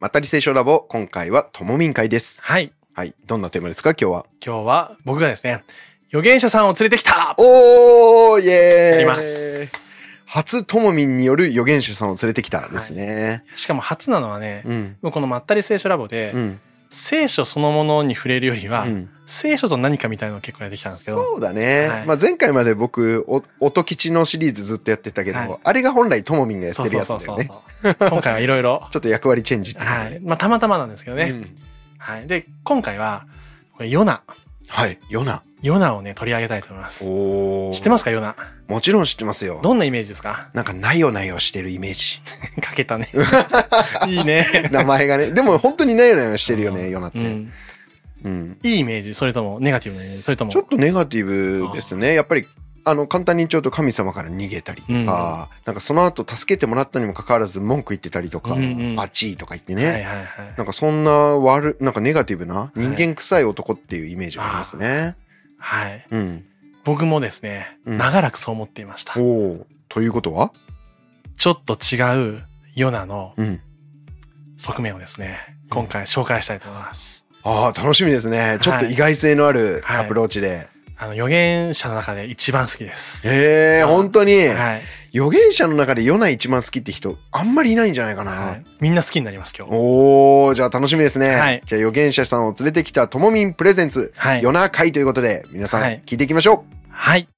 まったり聖書ラボ、今回はともみん会です。はい。はい。どんなテーマですか今日は？今日は僕がですね、預言者さんを連れてきたおーイエーイやります。初ともみんによる預言者さんを連れてきたですね。しかも初なのはね、うん。もうこのまったり聖書ラボで、うん。聖書そのものに触れるよりは、うん聖書と何かみたいなのを結構やってきたんですけど、そうだね。はいまあ前回まで僕、お音吉のシリーズずっとやってたけど、はいあれが本来ともみんがやってるやつだよね。今回はいろいろ、ちょっと役割チェンジってはい。まあたまたまなんですけどね。うんはい。で、今回は、これヨナ。はい。ヨナ。ヨナをね、取り上げたいと思います。おー知ってますかヨナ？もちろん知ってますよ。どんなイメージですか？なんかなよなよしてるイメージ。かけたね。いいね。名前がね。でも本当になよなよしてるよね、ヨナって。うん。うん。いいイメージ？それともネガティブなイメージ？それとも。ちょっとネガティブですね。やっぱり、あの、簡単に言っちゃうと神様から逃げたりとか、なんかその後助けてもらったにもかかわらず文句言ってたりとか、バチーとか言ってね。なんかそんな悪、なんかネガティブな人間臭い男っていうイメージがありますね。はい。うん。僕もですね、うん長らくそう思っていました。おお。ということは？ちょっと違うヨナのうん。側面をですね、今回紹介したいと思います。ああ、楽しみですね。ちょっと意外性のあるはいアプローチで。あの、預言者の中で一番好きです。へえ、本当に？はい。預言者の中でヨナ一番好きって人、あんまりいないんじゃないかな。はい。みんな好きになります、今日。おおじゃあ楽しみですね。はいじゃあ預言者さんを連れてきたともみんプレゼンツ、はいヨナ会ということで、皆さんはい聞いていきましょはい。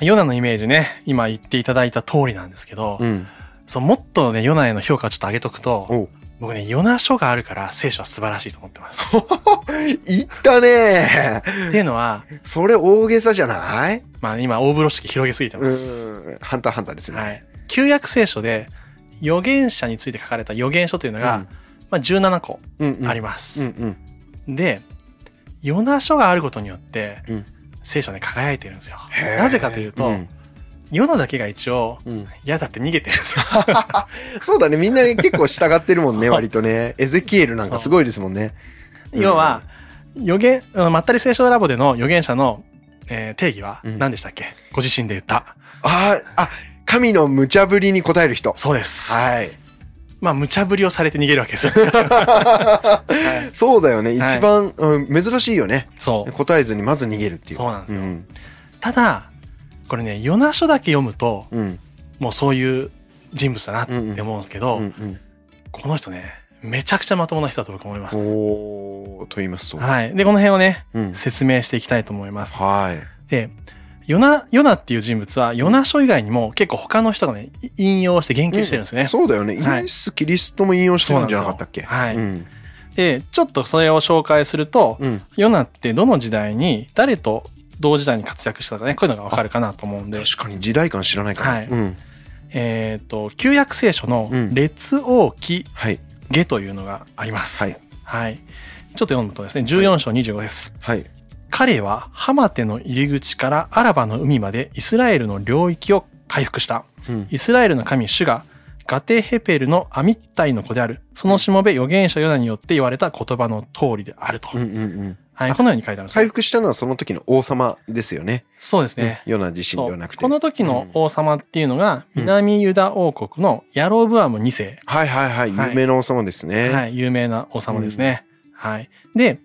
ヨナのイメージね、今言っていただいた通りなんですけど、う。うん。そう、もっとね、ヨナへの評価をちょっと上げとくと、お僕ね、ヨナ書があるから聖書は素晴らしいと思ってます。っいったねていうのは、それ大げさじゃない？まあ今大風呂敷広げすぎてうます。ん。ハンターハンターですね。はい。旧約聖書で預言者について書かれた預言書というのが、まあ17個うん、うん。ありまます。うんうん。で、ヨナ書があることによって、うん聖書はね、輝いてるんですよなぜかというと、うんヨナだけが一応、うん嫌だって逃げてるんですよ。そうだね。みんな結構従ってるもんね、割とね。エゼキエルなんかすごいですもんね。うん要は、予言、まったり聖書ラボでの預言者の、えー定義はうん何でしたっけ、ご自身で言った。ああ、あ、神の無茶ぶりに答える人。そうです。はい。まあ、無茶ぶりをされて逃げるわけですよ。そうだよね。一はい番、うん珍しいよね。そう。答えずにまず逃げるっていう。そうなんですようん。ただ、これね、ヨナ書だけ読むと、うん。もうそういう人物だなって思うんですけど、うんうん。この人ね、めちゃくちゃまともな人だと僕思います。と言いますと。はい。で、この辺をね、うん。説明していきたいと思います。はい。で、ヨナ、ヨナっていう人物は、ヨナ書以外にも結構他の人がね、い引用して言及してるんですね。そうだよね。イはいエス・キリストも引用してるんじゃなかったっけ？そうなんですようん。で、ちょっとそれを紹介すると、うん。ヨナってどの時代に誰と同時代に活躍したかね、こういうのがわかるかなと思うんで、確かに時代感知らないから。はいうん。えっ、と、旧約聖書のうん列王記はい。下というのがあります。はい。はい。ちょっと読むとですね、14章25です。はい。彼はハマテの入り口からアラバの海までイスラエルの領域を回復した。うん。イスラエルの神主がガテヘペルのアミッタイの子である。そのしもべ預言者ヨナによって言われた言葉の通りであると。うんうんうん。はい。このように書いてあるんです回ね。復したのはその時の王様ですよね。そうですね。ヨナ自身ではなくて。この時の王様っていうのが、うん南ユダ王国のヤロブアム2世。はいはいはい。はい有名な王様ですね。はい。有名な王様ですね。はい。で、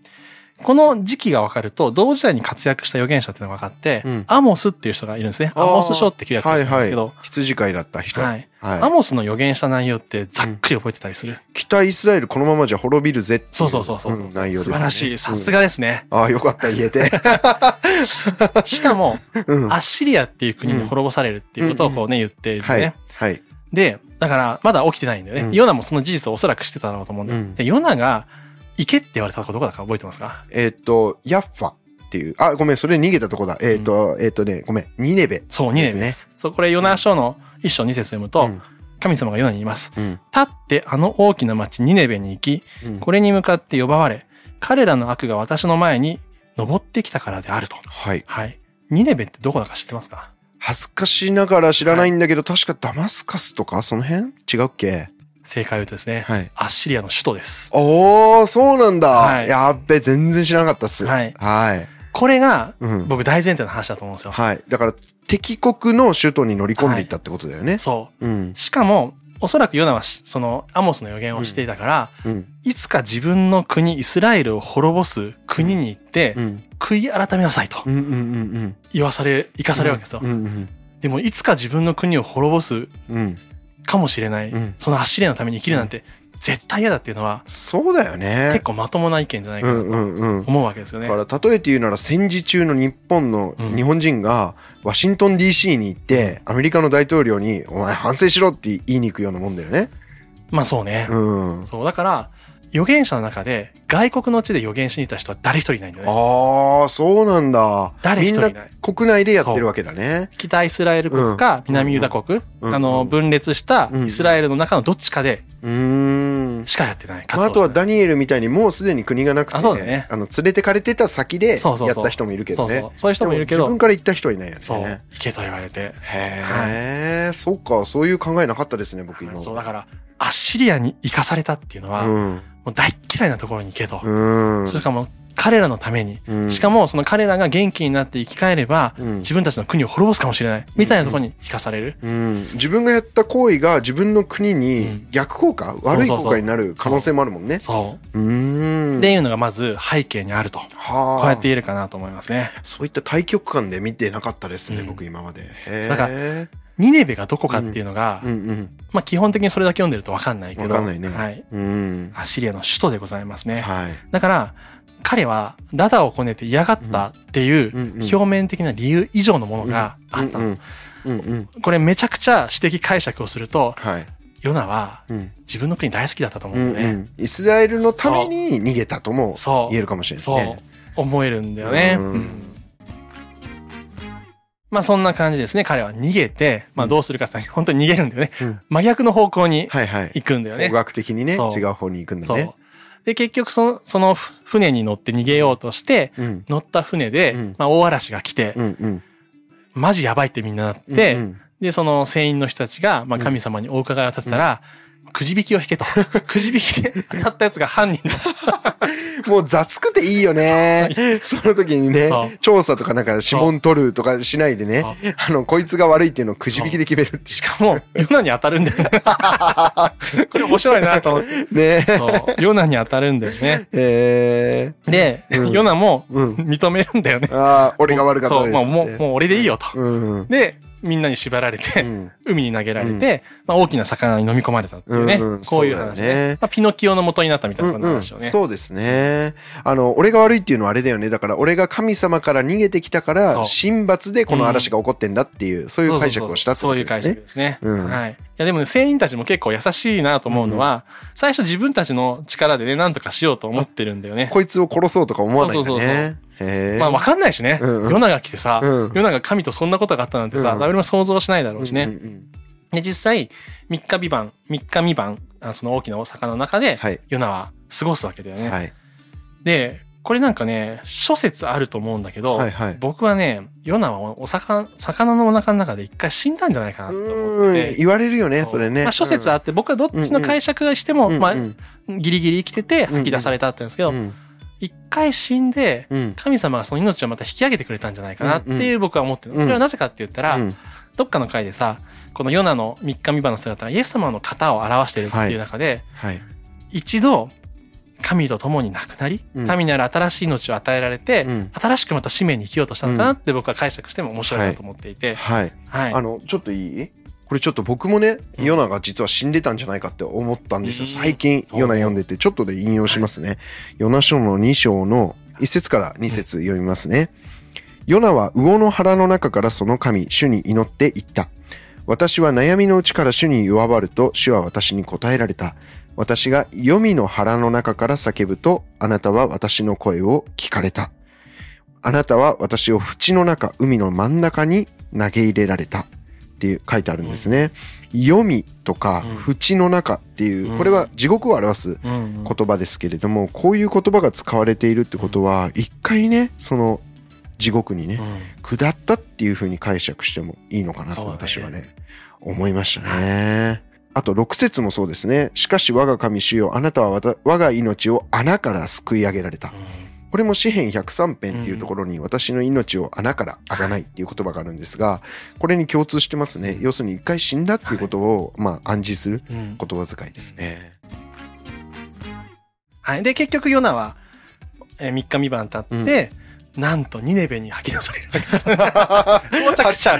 この時期が分かると、同時代に活躍した預言者っていうのが分かって、うんアモスっていう人がいるんですね。アモス書って旧約書はいはいなんですけど、。羊飼いだった人。はい。はいアモスの予言した内容ってざっくり覚えてたりする？北イスラエルこのままじゃ滅びるぜっていそうそうそうそうそう、ん内容ですね。素晴らしい。さすが。がですね。ああ、よかった、言えて。しかも、うん。アッシリアっていう国に滅ぼされるっていうことをこうね、言っているんではいね。。はい。で、だから、まだ起きてないんだよね。うんヨナもその事実をおそらく知ってただろうと思うんだよ。うんで、ヨナが、行けって言われたとこどこだか覚えてますかえーっと、ヤッファっていう、あ、ごめん、それ逃げたとこだ。えーっと、えーっとね、ごめん、ニネベ。そう、2年でですす。そう、これヨナ書の一章二節読むと、うん神様がヨナに言います。うん。立ってあの大きな町ニネベに行き、うんこれに向かって呼ばわれ、彼らの悪が私の前に登ってきたからであると。はい。はい。ニネベってどこだか知ってますか？恥ずかしながら知らないんだけど、確かダマスカスとか？その辺？違うっけ？正解を言うとですね、はい。アッシリアの首都です。おー、そうなんだ。はいやっべ、全然知らなかったっす。はいはい。これが、うん。僕大前提の話だと思うんですよ。はい。だから、敵国の首都に乗り込んでいったってことだよね。そう。うん。しかも、おそらくヨナはしそのアモスの予言をしていたから、うん。いつか自分の国、イスラエルを滅ぼす国に行って、うん。悔い改めなさいとうん。うん。うん。言わされ、生かされるわけですよ。うん。うん。でも、いつか自分の国を滅ぼすうん。かもしれない、うんそのアッシリアのために生きるなんて絶対嫌だっていうのは、そうだよね。結構まともな意見じゃないかなとうんうんうん。思うわけですよね。だから例えて言うなら戦時中の日本のうん日本人がワシントン DC に行ってアメリカの大統領にお前反省しろって言いに行くようなもんだよね。まあそうね。うん。そう、だから、預言者の中で外国の地で預言しに行った人は誰一人いないんだよね。ああ、そうなんだ。誰一人いない。な国内でやってるわけだね。北イスラエル国か南ユダ国、うんあの、分裂したイスラエルの中のどっちかでうーん。しかやってない。まあ、あとはダニエルみたいにもうすでに国がなくて、あそうだねあの連れてかれてた先でやった人もいるけどね。そういう人もいるけどで自分から行った人はいないよね。そう、行けと言われて。へえ、そっか、そういう考えなかったですね、僕今。そう、だから、アッシリアに行かされたっていうのは、もうん。う大っ嫌いなところに行けと。うん。それかもう彼らのために、うんしかもその彼らが元気になって生き返れば、うん自分たちの国を滅ぼすかもしれない。みたいなところに生かされる。うん、自分がやった行為が自分の国うにん逆効果、悪い効果になる可能性もあるもんね。そうーう。ん。っていうのがまず背景にあると。はあ、こうやって言えるかなと思いますね。そういった対極感で見てなかったですね、うん僕今まで。へだかえ。ニネベがどこかっていうのが、うんうん。まあ基本的にそれだけ読んでるとわかんないけど。わかんないねはい。うん。アッシリアの首都でございますね。はい。だから、彼はダダをこねて嫌がったっていううんうん表面的な理由以上のものがあったの。うんうん。うんうん。これめちゃくちゃ私的解釈をすると、はい。ヨナはうん。自分の国大好きだったと思ううんんだよね。うん。イスラエルのために逃げたともそう言えるかもしれないそうね。。思えるんだよね。うんうんまあそんな感じですね。彼は逃げて、まあどうするかって本当に逃げるんだよね。うん真逆の方向にはいはい。行くんだよね方。角的にね、そう違う方に行くんだそうね。。で、結局その、その船に乗って逃げようとして、うん。乗った船で、うんまあ大嵐が来て、うんうん。マジやばいってみんななって、うんうんで、その船員の人たちが、まあ神様にお伺いを立てたら、くじ引きを引けと。くじ引きで当たったやつが犯人だ。もう雑くていいよね。その時にね調査とかなんか指紋取るとかしないでねあの、こいつが悪いっていうのをくじ引きで決めるしかも、ヨナに当たるんだよね。これ面白いなと思って。ね。ヨナに当たるんだよね。えで、うんヨナも。認めるんだよね。ああ、俺が悪かったです。そう、もう、もう、もう俺でいいよと。うん。で、みんなに縛られて、うん海に投げられて、まあ、大きな魚に飲み込まれたっていうね。うんうんこういうそう話だよねまあ、ピノキオの元になったみたいなうんうん話をね。そうですね。あの、俺が悪いっていうのはあれだよね。だから、俺が神様から逃げてきたから、そう神罰でこの嵐が起こってんだっていう、そういう解釈をしたってそういう解ことですね。釈ですね。うんはい。いやでもね、船員たちも結構優しいなと思うのは、最初自分たちの力でね、なんとかしようと思ってるんだよね。こいつを殺そうとか思わないんだそうそうそうね。へえ。まあわかんないしね。うんうんヨナが来てさ、うんヨナが神とそんなことがあったなんてさ、うん誰も想像しないだろうしね。うんうんで、実際、3日未晩、3日未晩、あその大きなお魚の中で、はい。ヨナは過ごすわけだよね。はい。で、これなんかね、諸説あると思うんだけど、はいはい僕はね、ヨナはお魚、魚のお腹の中で一回死んだんじゃないかなと思うってん。。言われるよね、それね。まあ諸説あって、僕はどっちの解釈がしても、まあ、うんうんギリギリ生きてて吐き出されたってんですけど、うん一回死んで、うん。神様がその命をまた引き上げてくれたんじゃないかなっていう僕は思ってる。それはなぜかって言ったら、うん。どっかの回でさ、このヨナの3日未晩の姿がイエス様の型を表してるっていう中で、はい。一度、神と共に亡くなり、うん。神にある新しい命を与えられて、うん。新しくまた使命に生きようとしたのかなって僕は解釈しても面白いなと思っていて、はい。はい。あの、ちょっといい？これちょっと僕もね、うんヨナが実は死んでたんじゃないかって思ったんですよ。うん最近、ヨナ読んでて、ちょっとで引用しますね。ヨナ書の2章の1節から2節読みますね。ヨナは魚の腹の中からその神、主に祈って言った。私は悩みのうちから主に弱ばると、主は私に答えられた。私が黄泉の腹の中から叫ぶと、あなたは私の声を聞かれた。あなたは私を淵の中、海の真ん中に投げ入れられた。っていう書いてあるんですね。黄泉とかうん淵の中っていうう、んこれは地獄を表す言葉ですけれども、こういう言葉が使われているってことは、一回ね、その地獄にね、うん下ったっていう風に解釈してもいいのかなと私はね、思いましたね。あと6節もそうですね。しかし我が神主よ、あなたは我が命を穴から救い上げられた。これも詩編103編っていうところに私の命を穴からあがないっていう言葉があるんですが、これに共通してますね。要するに一回死んだっていうことを、まあ暗示するうん言葉遣いですね。はい。で、結局ヨナは、えー、3日三晩経って、なんとニネベに吐き出されるわけです。到着しちゃう。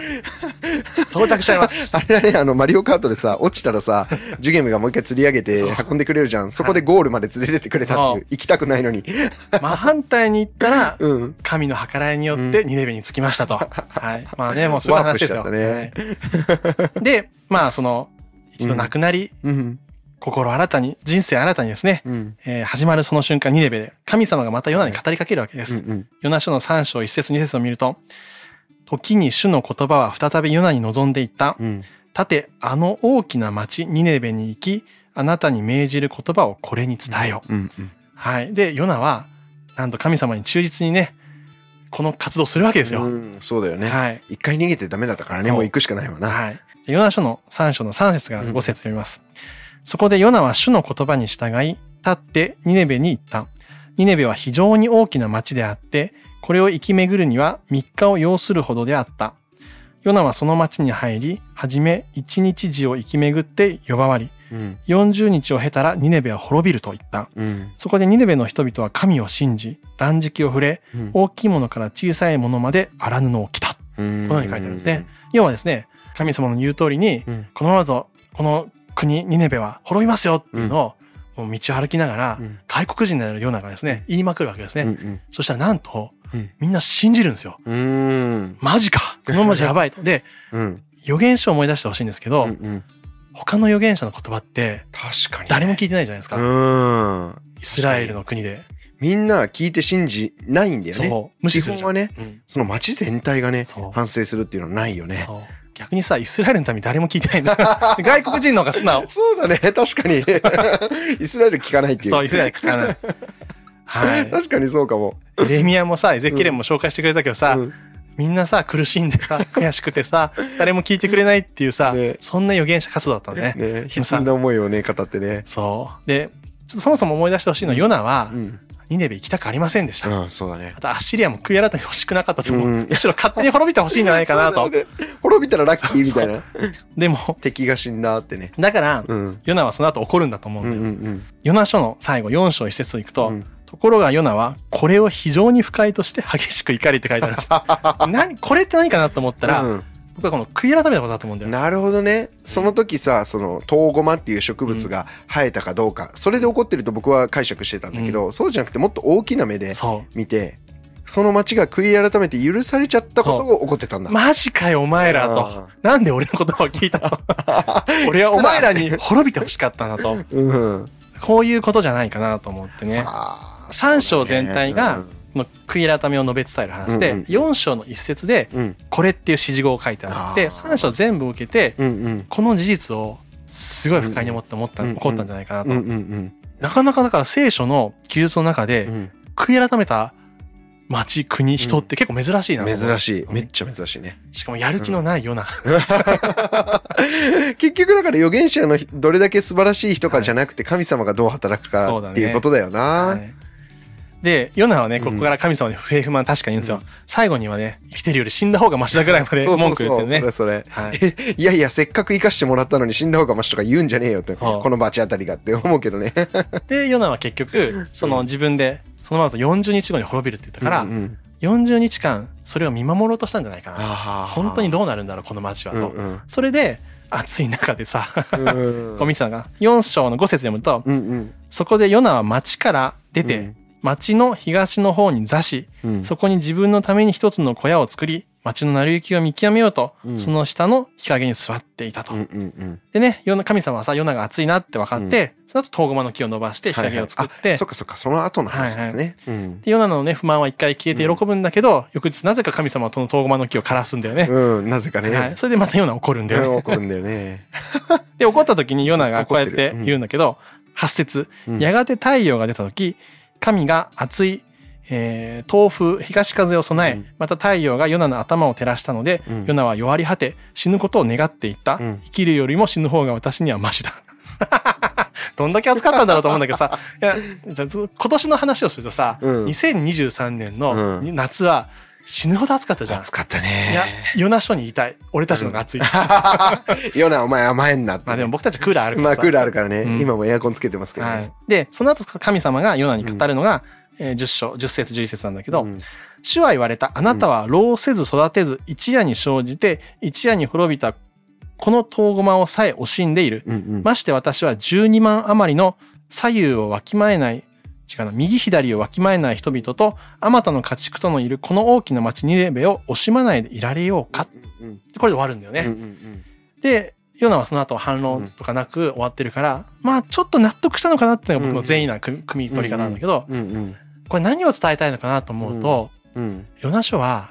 到着しちゃいます。あれだね、あの、マリオカートでさ、落ちたらさ、ジュゲムがもう一回釣り上げて運んでくれるじゃん。そこでゴールまで連れてってくれたっていう。行きたくないのに。真反対に行ったら、うん。神の計らいによってニネベに着きましたと。はい。まあね、もうそういう話ですよ。ワーはいで、まあその、一度亡くなり、うん。心新たに、人生新たにですね、うん。えー始まるその瞬間、ニネベで、神様がまたヨナに語りかけるわけです。うん。ヨナ書の3章1節2節を見ると、時に主の言葉は再びヨナに望んでいった。うん。立て、あの大きな町、ニネベに行き、あなたに命じる言葉をこれに伝えよう。うん。うん。はい。で、ヨナは、なんと神様に忠実にね、この活動をするわけですよ。うんそうだよね。はい。一回逃げてダメだったからね、もう行くしかないわな。はい。ヨナ書の3章の3節が5節読みます。そこでヨナは主の言葉に従い、立ってニネベに行った。ニネベは非常に大きな町であって、これを行き巡るには3日を要するほどであった。ヨナはその町に入り、はじめ1日時を行き巡って呼ばわり、うん。40日を経たらニネベは滅びると言った。うん。そこでニネベの人々は神を信じ、断食を触れ、うん大きいものから小さいものまで荒布を着た。うんこのように書いてあるんですね。要はですね、神様の言う通りに、うん。このままだと、この国、ニネベは滅びますよっていうのを、道を歩きながら、うん外国人であるヨナがですね、言いまくるわけですね。うん。そしたらなんと、うんみんな信じるんですよ。うん。マジかこのままじゃやばいと。で、うん。預言書を思い出してほしいんですけど、うんうん。他の預言者の言葉って、確かに。誰も聞いてないじゃないですか。うん。イスラエルの国で。みんな聞いて信じないんだよね。そう。無視基するはね、うんその街全体がね反省するっていうのはないよね。逆にさ、イスラエルのために誰も聞いてないんだ。外国人の方が素直。そうだね、確かに。イスラエル聞かないっていう。そう、イスラエル聞かない。はい。確かにそうかも。エレミアもさ、エゼキエレも紹介してくれたけどさ、うんみんなさ、苦しんでさ、悔しくてさ、誰も聞いてくれないっていうさ、ねそんな預言者活動だったのね。ね、悲痛な思いをね、語ってね。そう。で、そもそも思い出してほしいのは、ヨナはう、ん。ニネベ行きたくありませんでした。うん、そうだね。あと、アッシリアも悔い改めて欲しくなかったと思う。うんむしろ勝手に滅びてほしいんじゃないかなと 滅びたらラッキーみたいな。でも、敵が死んだってね。だから、うん。ヨナはその後怒るんだと思ううんんだよ。うんうん。ヨナ書の最後4章1節に行くと、うんところがヨナは、これを非常に不快として激しく怒りって書いてあるんです。何、これって何かなと思ったら、うん僕はこの悔い改めたことだと思うんだよ。なるほどね。その時さ、その、トウゴマっていう植物が生えたかどうか、それで起こってると僕は解釈してたんだけど、そうじゃなくてもっと大きな目で。見て、その町が悔い改めて許されちゃったことが起こってたんだ。マジかよ、お前らとあ。なんで俺の言葉を聞いたの？俺はお前らに滅びてほしかったなと。うん。こういうことじゃないかなと思ってね。三章全体がの悔い改めを述べ伝える話で、うんうん4章の一節で。これっていう指示語を書いてあって、あー3章全部受けて、うんうん。この事実をすごい不快に思って思った、うん起こったんじゃないかなと。うんうんなかなかだから聖書の記述の中で、うん。悔い改めた町、国、人って結構珍しいなう。珍しい。うんめっちゃ珍しいね。しかもやる気のないような。結局だから預言者のどれだけ素晴らしい人かじゃなくて神様がどう働くかっていうことだよな。はいで、ヨナはね、うんここから神様に不平不満確かに言うんですよ。最後にはね、生きてるより死んだ方がマシだぐらいまでそうそ文うそう。そ句言ってるねれ。それ。はい。えいやいや、せっかく生かしてもらったのに死んだ方がマシとか言うんじゃねえよって。そうこのバチあたりがって思うけどね。で、ヨナは結局、その自分で、そのままと40日後に滅びるって言ったから、うんうん40日間、それを見守ろうとしたんじゃないかな。本当にどうなるんだろう、この町はと。うんうんそれで、暑い中でさ、うん こう見てたのが、4章の5節読むと、うんうんそこでヨナは町から出て、町の東の方に座し、うんそこに自分のために一つの小屋を作り、町の成り行きを見極めようと、うんその下の日陰に座っていたと。うんうんうんでね、神様はさ、ヨナが暑いなって分かって、その後、トウゴマの木を伸ばして、日陰を作って、はいはいあそっかそっか、その後の話ですね。うんでヨナのね、不満は一回消えて喜ぶんだけど、翌日なぜか神様はそのトウゴマの木を枯らすんだよね。うん、なぜかね。はい。それでまたヨナ怒るんだよね。うん怒るんだよね。で、怒った時にヨナがこうやって言うんだけど、8節うんやがて太陽が出た時、神が熱い、えー、東風、東風を備え、うん。また太陽がヨナの頭を照らしたので、うん。ヨナは弱り果て、死ぬことを願っていった。うん。生きるよりも死ぬ方が私にはマシだ。どんだけ暑かったんだろうと思うんだけどさ、いや、今年の話をするとさ、うん。2023年のうん。夏は死ぬほど暑かったじゃん。暑かったいやね。、ヨナ署に言いたい。俺たちのが暑い。ヨナ、お前甘えんなって。まあでも僕たちクーラーあるからまあさ。クーラーあるからね、うん今もエアコンつけてますけどね。はい。で、その後神様がヨナに語るのが、えー10章、10節11節なんだけど、うん主は言われた。あなたは老せず育てず、一夜に生じて、一夜に滅びた、この遠駒をさえ惜しんでいる。うんうんまして私は12万余りの左右をわきまえない、違うな、右左をわきまえない人々と、あまたの家畜とのいるこの大きな町ニネベを惜しまないでいられようか。うんこれで終わるんだよね。うんうんで、ヨナはその後反論とかなく終わってるから、まあちょっと納得したのかなっていうのが僕の善意な組み取り方なんだけど、うんうんこれ何を伝えたいのかなと思うと、うんヨナ書は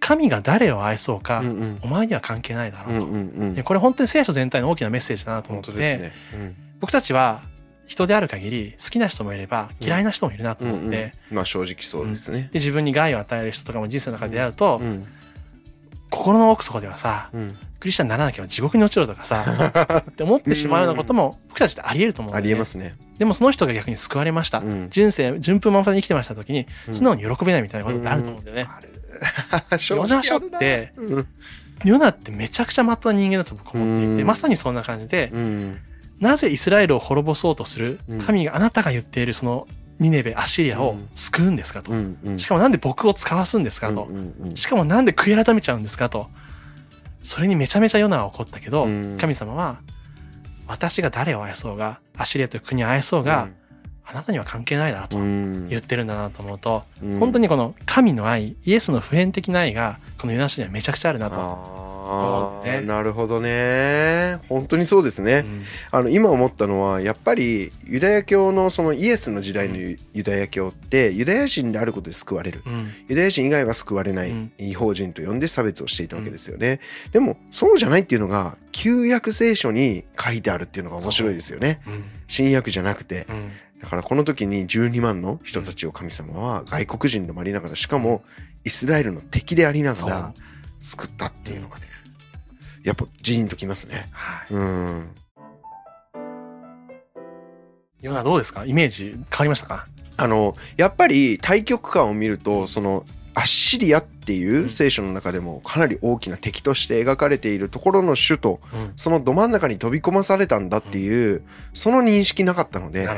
神が誰を愛そうか、うんうんお前には関係ないだろうと。うんうんうんでこれ本当に聖書全体の大きなメッセージだなと思ってね。うん僕たちは人である限り好きな人もいれば嫌いな人もいるなと思って、うんうん。でまあ正直そうですね。自分に害を与える人とかも人生の中で出会うと、うん。心の奥底ではさうん。クリスチャンにならなければ地獄に落ちろとかさ って思ってしまうようなことも僕たちってあり得ると思うありえますね。でもその人が逆に救われました、うん。人生順風満帆に生きてました時にうん。素直に喜べないみたいなことってあると思うんだよね、ある正直ヨナ書ってうん。ヨナってめちゃくちゃまっとうな人間だと僕は思っていて、うん。まさにそんな感じで、うんなぜイスラエルを滅ぼそうとする？うん。神があなたが言っているそのニネベアッシリアを救うんですかと、しかもなんで僕を使わすんですかと、しかもなんで悔い改めちゃうんですかと。それにめちゃめちゃヨナは怒ったけど、うん。神様は私が誰を愛そうがアッシリアという国を愛そうが、あなたには関係ないだろうとうん。言ってるんだなと思うと、うん。本当にこの神の愛イエスの普遍的な愛がこのヨナ書にはめちゃくちゃあるなと。ああ、ねなるほどね。本当にそうですね。うん。あの今思ったのはやっぱりユダヤ教のそのイエスの時代のユユダヤ教ってユダヤ人であることで救われる。うん。ユダヤ人以外は救われないうん。違法人と呼んで差別をしていたわけですよね、でもそうじゃないっていうのが旧約聖書に書いてあるっていうのが面白いですよね。うん。新約じゃなくて。うんだからこの時に12万の人たちを神様は外国人でもありながらしかもイスラエルの敵でありながら救ったっていうのがねやっぱジーンときますね。はい。うん。ヨナどうですか？イメージ変わりましたか？あのやっぱり対極感を見るとそのアッシリアっていううん。聖書の中でもかなり大きな敵として描かれているところの首都うん。そのど真ん中に飛び込まされたんだっていうその認識なかったので。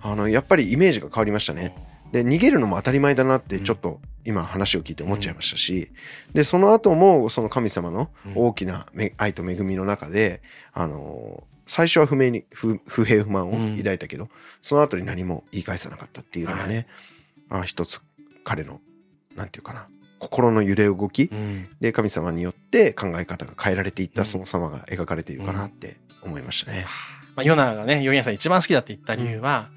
あのやっぱりイメージが変わりましたね。で逃げるのも当たり前だなってちょっと今話を聞いて思っちゃいましたし、でその後もその神様の大きなめ愛と恵みの中であの最初は不明に不不平不満を抱いたけど、その後に何も言い返さなかったっていうのがね、あ一つ彼のなんていうかな心の揺れ動きうんで神様によって考え方が変えられていったその様が描かれているかなって思いましたね。まあ、ヨナがね、ヨニアさん一番好きだって言った理由は、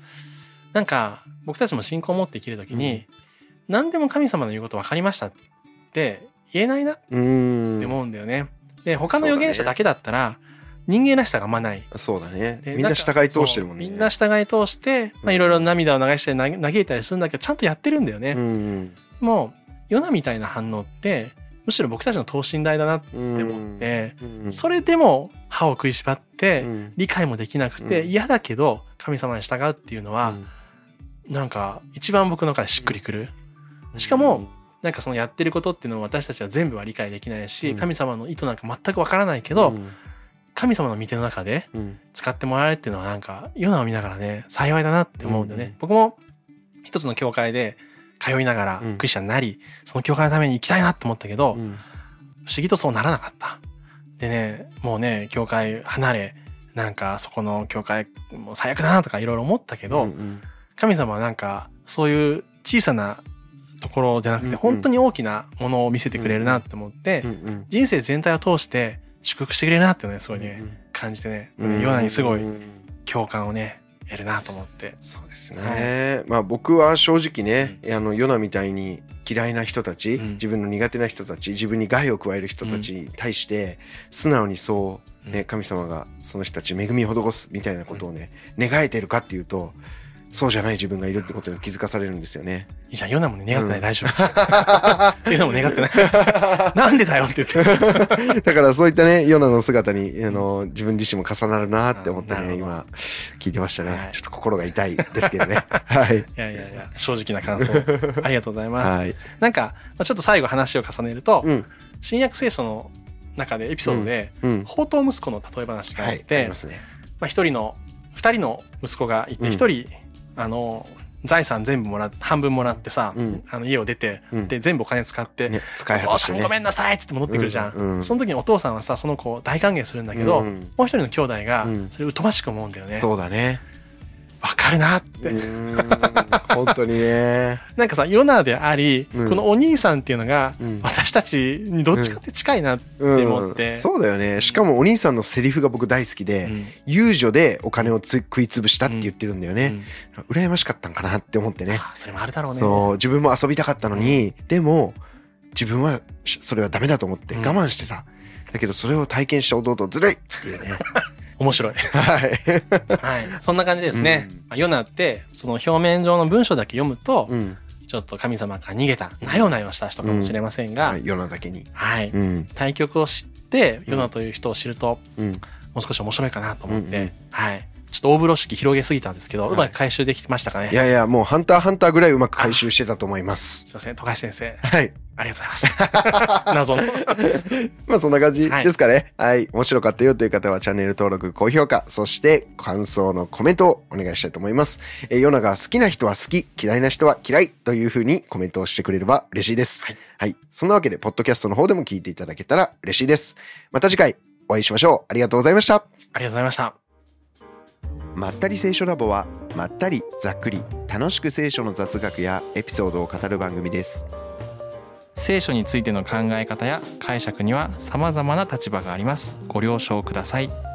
なんか僕たちも信仰を持って生きるときに、何でも神様の言うこと分かりましたって言えないなって思うんだよね。で、他の預言者だけだったら、人間らしさがあんまない。そうだね。でみんな従い通してるもんね。みんな従い通して、まあ、いろいろ涙を流してな嘆いたりするんだけど、ちゃんとやってるんだよね。うんもう、ヨナみたいな反応って、むしろ僕たちの等身大だなって思って、うん。それでも歯を食いしばって、うん。理解もできなくてうん。嫌だけど神様に従うっていうのは、なんか一番僕の中でしっくりくる。しかも、なんかそのやってることっていうのを私たちは全部は理解できないし、うん。神様の意図なんか全くわからないけど、神様の御手の中でうん。使ってもらえるっていうのはなんかヨナを見ながらね幸いだなって思うんだよね。うん。僕も一つの教会で通いながらうん。クリスチャンになり、その教会のために行きたいなって思ったけど、うん。不思議とそうならなかった。でね、もうね、教会離れ、なんかそこの教会もう最悪だなとかいろいろ思ったけど、うん神様はなんかそういう小さなところじゃなくて、うんうん。本当に大きなものを見せてくれるなって思って、うんうん人生全体を通して祝福してくれるなってね、すごいね、感じてね、ヨナにすごいうん。共感をね、得るなと思って。そうですね。まあ僕は正直ね、あのヨナみたいに嫌いな人たち、うん。自分の苦手な人たち、自分に害を加える人たちに対して素直にそうね、うん。神様がその人たちに恵みを施すみたいなことをね、願えてるかっていうと、そうじゃない自分がいるってことに気づかされるんですよね。いいじゃん、ヨナもね、願ってない、大丈夫。ヨナも願ってない。なんでだよって言って。だからそういったね、ヨナの姿に、あの、自分自身も重なるなって思ってね、今、聞いてましたね。はいちょっと心が痛いですけどね。はい。いやいやいや、正直な感想、ありがとうございます。はい。なんか、まあちょっと最後話を重ねると、うん。新約聖書の中でエピソードで、うん。宝刀息子の例え話があはい。あって、りますね。まあ一人の、二人の息子がいて、うん一人、あの、財産全部もらっ半分もらってさ、うんあの家を出て、うんで、全部お金使って、ね、使い果たしてね。ごめんなさいっつって戻ってくるじゃん。うんうんその時にお父さんはさ、その子を大歓迎するんだけど、うんもう一人の兄弟がうん、それを疎ましく思うんだよね。そうだね。わかるなっうて。本当にね。なんかさ、ヨナであり、うんこのお兄さんっていうのが、うん私たちにどっちかって近いなってうん思って。そうだよね。しかもお兄さんのセリフが僕大好きで、うん遊女でお金をつ食い潰したって言ってるんだよね。うん羨ましかったんかなって思ってね。あそれもあるだろうね。そう、自分も遊びたかったのに、でも、自分はしそれはダメだと思ってうん我慢してた。だけどそれを体験した弟ずるいっていうね。面白い。はい。はい。そんな感じですね。うんまあヨナって、その表面上の文章だけ読むと、うん。ちょっと神様から逃げた、なよなよした人かもしれませんが、はい、世のだけに。はい。うん。対局を知って、ヨナという人を知ると、うん。もう少し面白いかなと思って、うんうんはい。ちょっと大風呂敷広げすぎたんですけど、はいうまく回収できてましたかね？いやいや、もうハンターハンターぐらいうまく回収してたと思います。すいません、富樫先生、はい。ありがとうございます。謎の。まあそんな感じですかね。はい。面白かったよという方はチャンネル登録、高評価、そして感想のコメントをお願いしたいと思います。えー、ヨナが好きな人は好き、嫌いな人は嫌いというふうにコメントをしてくれれば嬉しいです。はい。はい。そんなわけで、ポッドキャストの方でも聞いていただけたら嬉しいです。また次回お会いしましょう。ありがとうございました。ありがとうございました。まったり聖書ラボは、まったりざっくり楽しく聖書の雑学やエピソードを語る番組です。聖書についての考え方や解釈には様々な立場があります。ご了承ください。